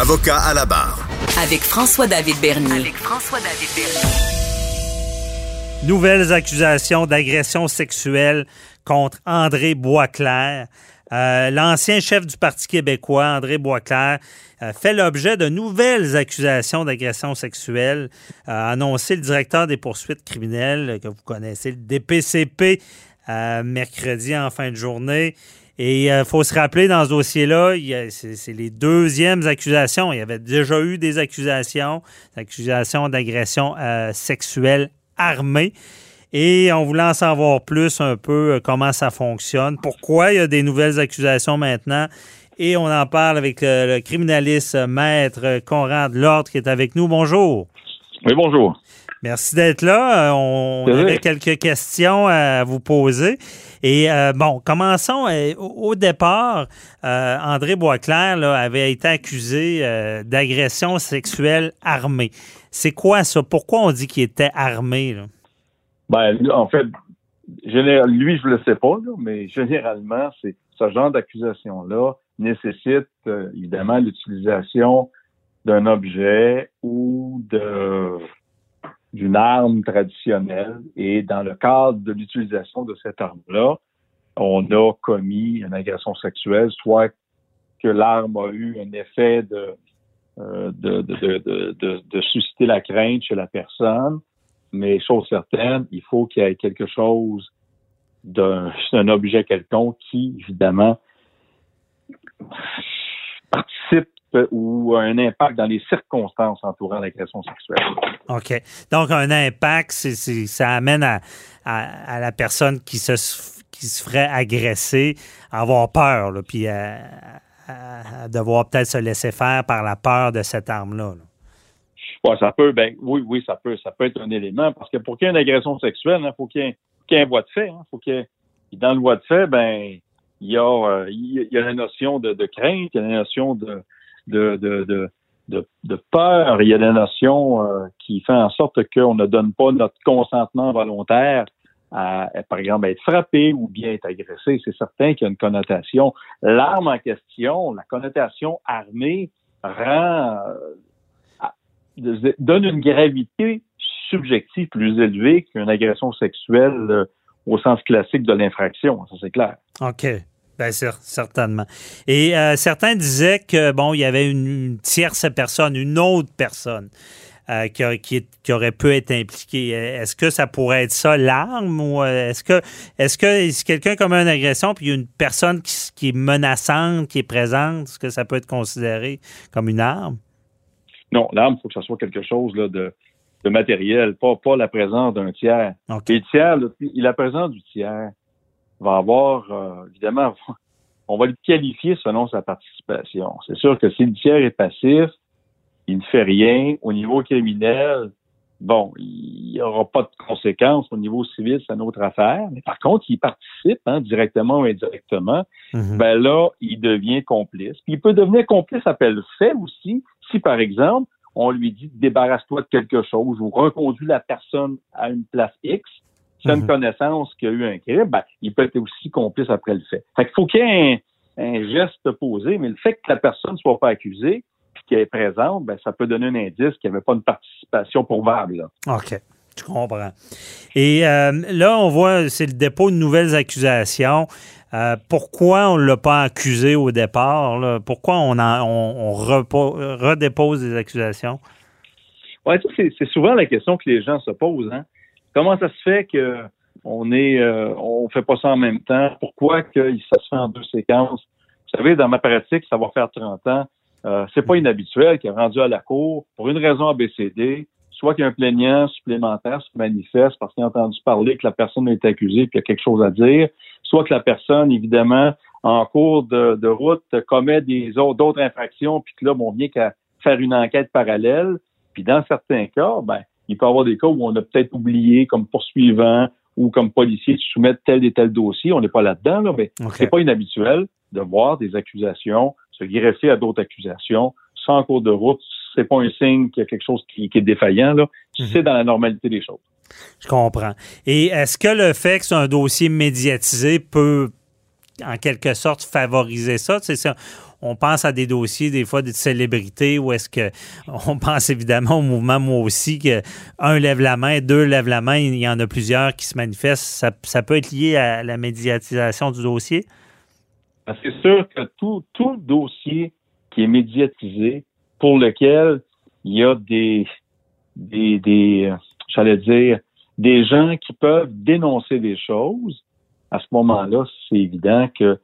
Avocat à la barre. Avec François-David Bernier. avec François-David Bernier. Nouvelles accusations d'agression sexuelle contre André Boisclair. Euh, L'ancien chef du Parti québécois, André Boisclair, euh, fait l'objet de nouvelles accusations d'agression sexuelle, a annoncé le directeur des poursuites criminelles, euh, que vous connaissez, le DPCP, euh, mercredi en fin de journée. Et il faut se rappeler, dans ce dossier-là, c'est les deuxièmes accusations. Il y avait déjà eu des accusations, accusations d'agression euh, sexuelle armée. Et on voulait en savoir plus un peu euh, comment ça fonctionne, pourquoi il y a des nouvelles accusations maintenant. Et on en parle avec le, le criminaliste euh, maître Conrad Lord qui est avec nous. Bonjour. Oui, bonjour. Merci d'être là. Euh, On avait quelques questions à vous poser. Et euh, bon, commençons. euh, au départ, euh, André Boisclair là, avait été accusé euh, d'agression sexuelle armée. C'est quoi ça? Pourquoi on dit qu'il était armé? là? Ben, en fait, lui, je le sais pas, là, mais généralement, c'est ce genre d'accusation-là nécessite euh, évidemment l'utilisation d'un objet ou de d'une arme traditionnelle. Et dans le cadre de l'utilisation de cette arme-là, on a commis une agression sexuelle, soit que l'arme a eu un effet de, euh, de, de, de, susciter la crainte chez la personne, mais chose certaine, il faut qu'il y ait quelque chose d'un un objet quelconque qui, évidemment, participe ou un impact dans les circonstances entourant l'agression sexuelle. OK. Donc, un impact, ça amène à, à- à la personne qui se, qui se ferait agresser à avoir peur, là, puis à, devoir peut-être se laisser faire par la peur de cette arme-là. là. Ouais, ça peut, ben oui, oui, ça peut, ça peut être un élément, parce que pour qu'il y ait une agression sexuelle, il faut qu'il y ait, qu'il y ait un voie de fait. Hein, faut qu'il y ait- dans le voie de fait, ben il y a, euh, il il y a la notion de, de crainte, il y a la notion de de, de, de, de, peur, il y a la notion euh, qui fait en sorte qu'on ne donne pas notre consentement volontaire à, par exemple, être frappé ou bien être agressé. C'est certain qu'il y a une connotation. L'arme en question, la connotation armée, rend euh, donne une gravité subjective plus élevée qu'une agression sexuelle euh, au sens classique de l'infraction, ça c'est clair. OK. Bien sûr, certainement. Et euh, certains disaient que, bon, il y avait une, une tierce personne, une autre personne euh, qui, a- qui est- qui aurait pu être impliquée. Est-ce que ça pourrait être ça, l'arme, ou euh, est-ce que, est-ce que si quelqu'un commet une agression, puis il y a une personne qui, est menaçante, qui est présente, est-ce que ça peut être considéré comme une arme? Non, l'arme, il faut que ce soit quelque chose là, de, de matériel, pas, pas la présence d'un tiers. Et le tiers, la présence du tiers va avoir, euh, évidemment, on va le qualifier selon sa participation. C'est sûr que si le tiers est passif, il ne fait rien au niveau criminel, bon, il n'y aura pas de conséquences au niveau civil, c'est une autre affaire. Mais par contre, il participe hein, directement ou indirectement, Mhm. ben là, il devient complice. Puis il peut devenir complice à le fait aussi si, par exemple, on lui dit débarrasse-toi de quelque chose ou reconduis la personne à une place X, c'est Mhm. une connaissance qu'il y a eu un crime, ben, il peut être aussi complice après le fait. Fait qu'il faut qu'il y ait un, un geste posé, mais le fait que la personne ne soit pas accusée, puis qu'elle est présente, ben, ça peut donner un indice qu'il n'y avait pas une participation probable. là. OK. Je comprends. Et euh, là, on voit, c'est le dépôt de nouvelles accusations. Euh, pourquoi on ne l'a pas accusé au départ? là? Pourquoi on, en- on, on repo- redépose des accusations? C'est, c'est souvent la question que les gens se posent. Hein? Comment ça se fait que on est, euh, on fait pas ça en même temps? Pourquoi que ça se fait en deux séquences? Vous savez, dans ma pratique, ça va faire 30 ans. Euh, c'est pas inhabituel qu'il est rendu à la cour pour une raison ABCD, soit qu'il y a un plaignant supplémentaire se manifeste parce qu'il a entendu parler que la personne est accusée et qu'il y a quelque chose à dire, soit que la personne, évidemment, en cours de, de route commet des autres d'autres infractions, puis que là, on vient qu'à faire une enquête parallèle. Puis dans certains cas, ben, il peut y avoir des cas où on a peut-être oublié comme poursuivant ou comme policier de soumettre tel et tel dossier. On n'est pas là-dedans, là, mais OK. c'est pas inhabituel de voir des accusations se greffer à d'autres accusations sans cours de route. C'est pas un signe qu'il y a quelque chose qui, qui est défaillant. Là. Mhm. C'est dans la normalité des choses. Je comprends. Et est-ce que le fait que c'est un dossier médiatisé peut, en quelque sorte, favoriser ça? On pense à des dossiers, des fois, de célébrités, ou est-ce que on pense évidemment au mouvement moi aussi que un lève la main, deux lèvent la main, il y en a plusieurs qui se manifestent. Ça, ça peut être lié à la médiatisation du dossier? C'est sûr que tout, tout dossier qui est médiatisé, pour lequel il y a des, des, des euh, j'allais dire, des gens qui peuvent dénoncer des choses, à ce moment-là, c'est évident que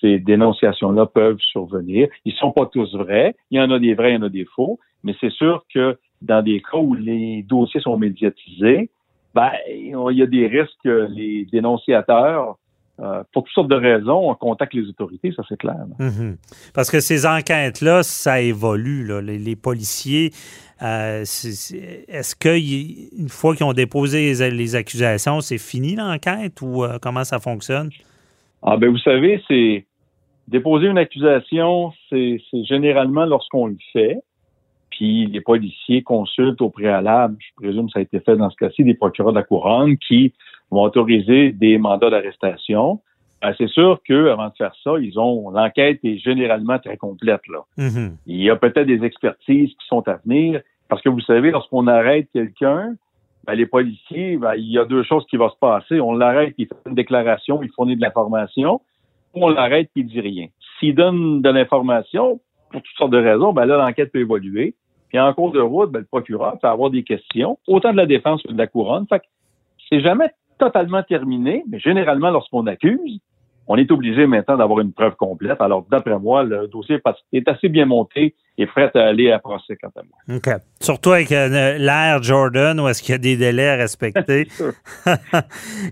ces dénonciations-là peuvent survenir. Ils sont pas tous vrais. Il y en a des vrais, il y en a des faux. Mais c'est sûr que dans des cas où les dossiers sont médiatisés, ben, il y a des risques que les dénonciateurs, euh, pour toutes sortes de raisons, contactent les autorités, ça c'est clair. Mhm. Parce que ces enquêtes-là, ça évolue. là. Les, policiers, euh, est-ce qu'une fois qu'ils ont déposé les, les accusations, c'est fini l'enquête ou euh, comment ça fonctionne? Ah ben vous savez, c'est déposer une accusation, c'est généralement lorsqu'on le fait, puis les policiers consultent au préalable, je présume que ça a été fait dans ce cas-ci, des procureurs de la couronne qui vont autoriser des mandats d'arrestation. Ben, c'est sûr qu'avant de faire ça, ils ont l'enquête est généralement très complète là. Mhm. Il y a peut-être des expertises qui sont à venir. Parce que vous savez, lorsqu'on arrête quelqu'un, ben, les policiers, ben, il y a deux choses qui vont se passer. On l'arrête, il fait une déclaration, il fournit de l'information, ou on l'arrête, il dit rien. S'il donne de l'information, pour toutes sortes de raisons, ben là, l'enquête peut évoluer. Puis en cours de route, ben, le procureur peut avoir des questions, autant de la défense que de la couronne. Fait que c'est jamais totalement terminé, mais généralement, lorsqu'on accuse, on est obligé maintenant d'avoir une preuve complète. Alors, d'après moi, le dossier est assez bien monté et prêt à aller à procès, quant à moi. OK. Surtout avec euh, l'ère Jordan, où est-ce qu'il y a des délais à respecter?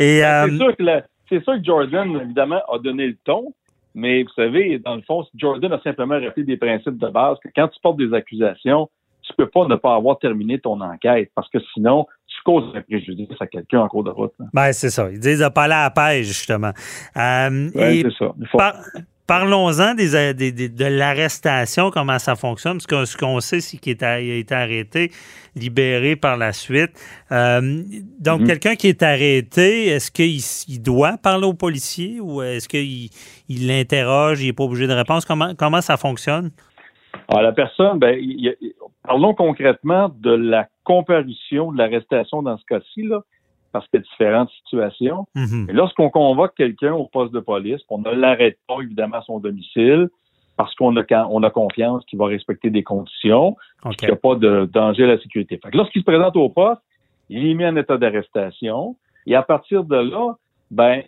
Euh, C'est sûr que la- c'est sûr que Jordan, évidemment, a donné le ton, mais vous savez, dans le fond, Jordan a simplement rappelé des principes de base que quand tu portes des accusations, tu peux pas ne pas avoir terminé ton enquête parce que sinon, tu causes un préjudice à quelqu'un en cours de route. là. ben, c'est ça. Ils disent de pas aller à la pêche, justement. Euh, Ouais, c'est ça. Il faut- par- Parlons-en des, des- des- de l'arrestation, comment ça fonctionne. Parce que ce qu'on sait, c'est qu'il a- été arrêté, libéré par la suite. Euh, donc, Mhm. quelqu'un qui est arrêté, est-ce qu'il il doit parler au policier ou est-ce qu'il il l'interroge, il n'est pas obligé de répondre? Comment, comment ça fonctionne? Alors, la personne, ben, il parlons concrètement de la comparution, de l'arrestation dans ce cas-ci, là, parce qu'il y a différentes situations. Mhm. Lorsqu'on convoque quelqu'un au poste de police, on ne l'arrête pas, évidemment, à son domicile, parce qu'on a, on a confiance qu'il va respecter des conditions, OK. qu'il n'y a pas de danger à la sécurité. Fait que lorsqu'il se présente au poste, il est mis en état d'arrestation, et à partir de là, ben,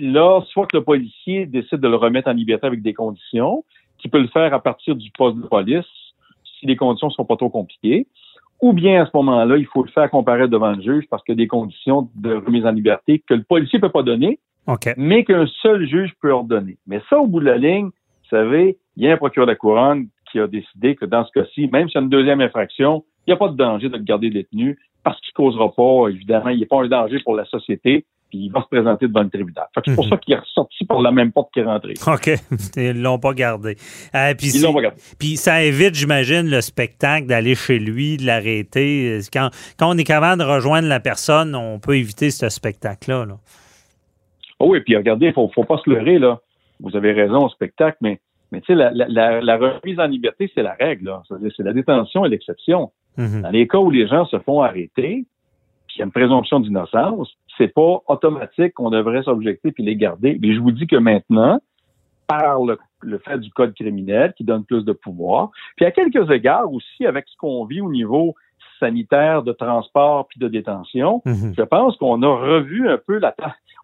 là, soit que le policier décide de le remettre en liberté avec des conditions, qui peut le faire à partir du poste de police, si les conditions ne sont pas trop compliquées, ou bien à ce moment-là, il faut le faire comparaître devant le juge parce qu'il y a des conditions de remise en liberté que le policier ne peut pas donner, mais qu'un seul juge peut ordonner. Mais ça, au bout de la ligne, vous savez, il y a un procureur de la couronne qui a décidé que dans ce cas-ci, même s'il y a une deuxième infraction, il n'y a pas de danger de le garder détenu parce qu'il ne causera pas, évidemment, il n'est pas un danger pour la société, puis il va se présenter devant le tribunal. Fait que c'est pour Mhm. ça qu'il est ressorti par la même porte qu'il est rentré. OK. Ils l'ont pas gardé. Euh, puis Ils l'ont pas gardé. Puis ça évite, j'imagine, le spectacle d'aller chez lui, de l'arrêter. Quand, quand on est capable de rejoindre la personne, on peut éviter ce spectacle-là. là. Oh oui, puis regardez, il faut, faut pas se leurrer, là. Vous avez raison au spectacle, mais, mais tu sais, la, la, la, la remise en liberté, c'est la règle, C'est la détention et l'exception. Mhm. Dans les cas où les gens se font arrêter, puis il y a une présomption d'innocence, c'est pas automatique qu'on devrait s'objecter puis les garder. Mais je vous dis que maintenant, par le, le fait du code criminel qui donne plus de pouvoir, puis à quelques égards aussi avec ce qu'on vit au niveau sanitaire, de transport puis de détention, Mhm. je pense qu'on a revu un peu la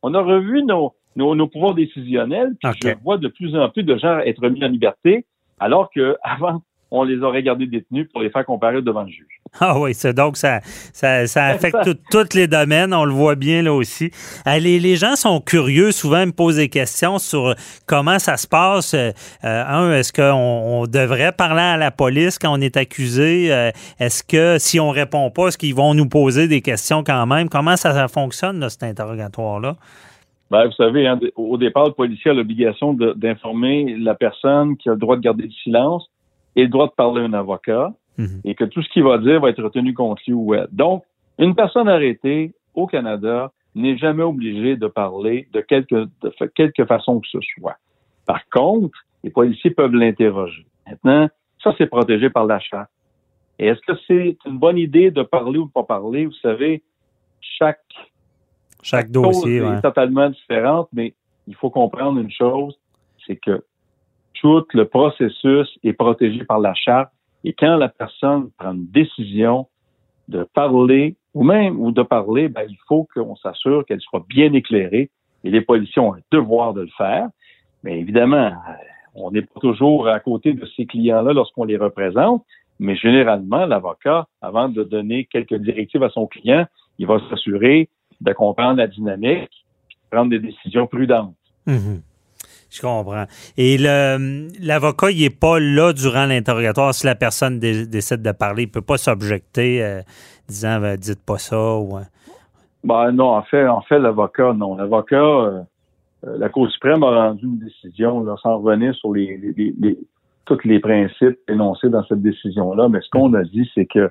on a revu nos, nos, nos pouvoirs décisionnels, puis je vois de plus en plus de gens être mis en liberté, alors que avant on les aurait gardés détenus pour les faire comparer devant le juge. Ah oui, c'est donc ça, ça, ça affecte tous les domaines, on le voit bien là aussi. Euh, les, les, gens sont curieux, souvent ils me posent des questions sur comment ça se passe. Euh, un, est-ce qu'on on devrait parler à la police quand on est accusé? Euh, est-ce que si on répond pas, est-ce qu'ils vont nous poser des questions quand même? Comment ça, ça fonctionne, là, cet interrogatoire-là? Ben, vous savez, hein, au départ, le policier a l'obligation d'informer la personne qui a le droit de garder le silence et le droit de parler à un avocat. Mhm. et que tout ce qu'il va dire va être retenu contre lui ou elle. Donc, une personne arrêtée au Canada n'est jamais obligée de parler de quelque, de quelque façon que ce soit. Par contre, les policiers peuvent l'interroger. Maintenant, ça, c'est protégé par la charte. Et est-ce que c'est une bonne idée de parler ou de pas parler? Vous savez, chaque, chaque dossier est totalement différente, mais il faut comprendre une chose, c'est que tout le processus est protégé par la charte et quand la personne prend une décision de parler ou même ou de parler, ben, il faut qu'on s'assure qu'elle soit bien éclairée et les policiers ont un devoir de le faire. Mais évidemment, euh, on n'est pas toujours à côté de ces clients-là lorsqu'on les représente, mais généralement, l'avocat, avant de donner quelques directives à son client, il va s'assurer de comprendre la dynamique, prendre des décisions prudentes. Mm-hmm. Je comprends. Et l'avocat, il n'est pas là durant l'interrogatoire. Si la personne décide de parler, il ne peut pas s'objecter euh, disant ben, dites pas ça ou. Hein. Ben, non, en fait, en fait, l'avocat, non. L'avocat, euh, euh, la Cour suprême a rendu une décision sans revenir sur les, tous les principes énoncés dans cette décision-là. Mais ce qu'on a dit, c'est que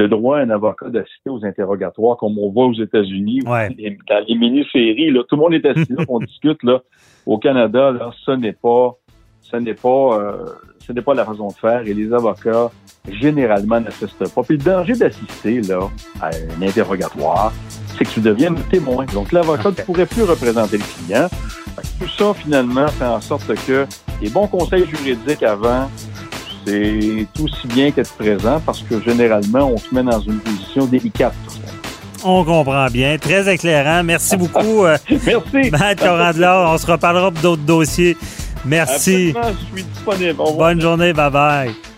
le droit à un avocat d'assister aux interrogatoires, comme on voit aux États-Unis, dans les mini-séries, tout le monde est assis là, on discute là. Au Canada, là, ce n'est pas, ce n'est pas, euh, ce n'est pas la façon de faire. Et les avocats généralement n'assistent pas. Puis le danger d'assister là à un interrogatoire, c'est que tu deviens témoin. Donc l'avocat ne pourrait plus représenter le client. Tout ça finalement fait en sorte que les bons conseils juridiques avant c'est aussi bien qu'être présent parce que généralement, on se met dans une position délicate. On comprend bien. Très éclairant. Merci beaucoup. Euh, Merci. Matt On se reparlera pour d'autres dossiers. Merci. je suis disponible. Bonne journée. Bye bye.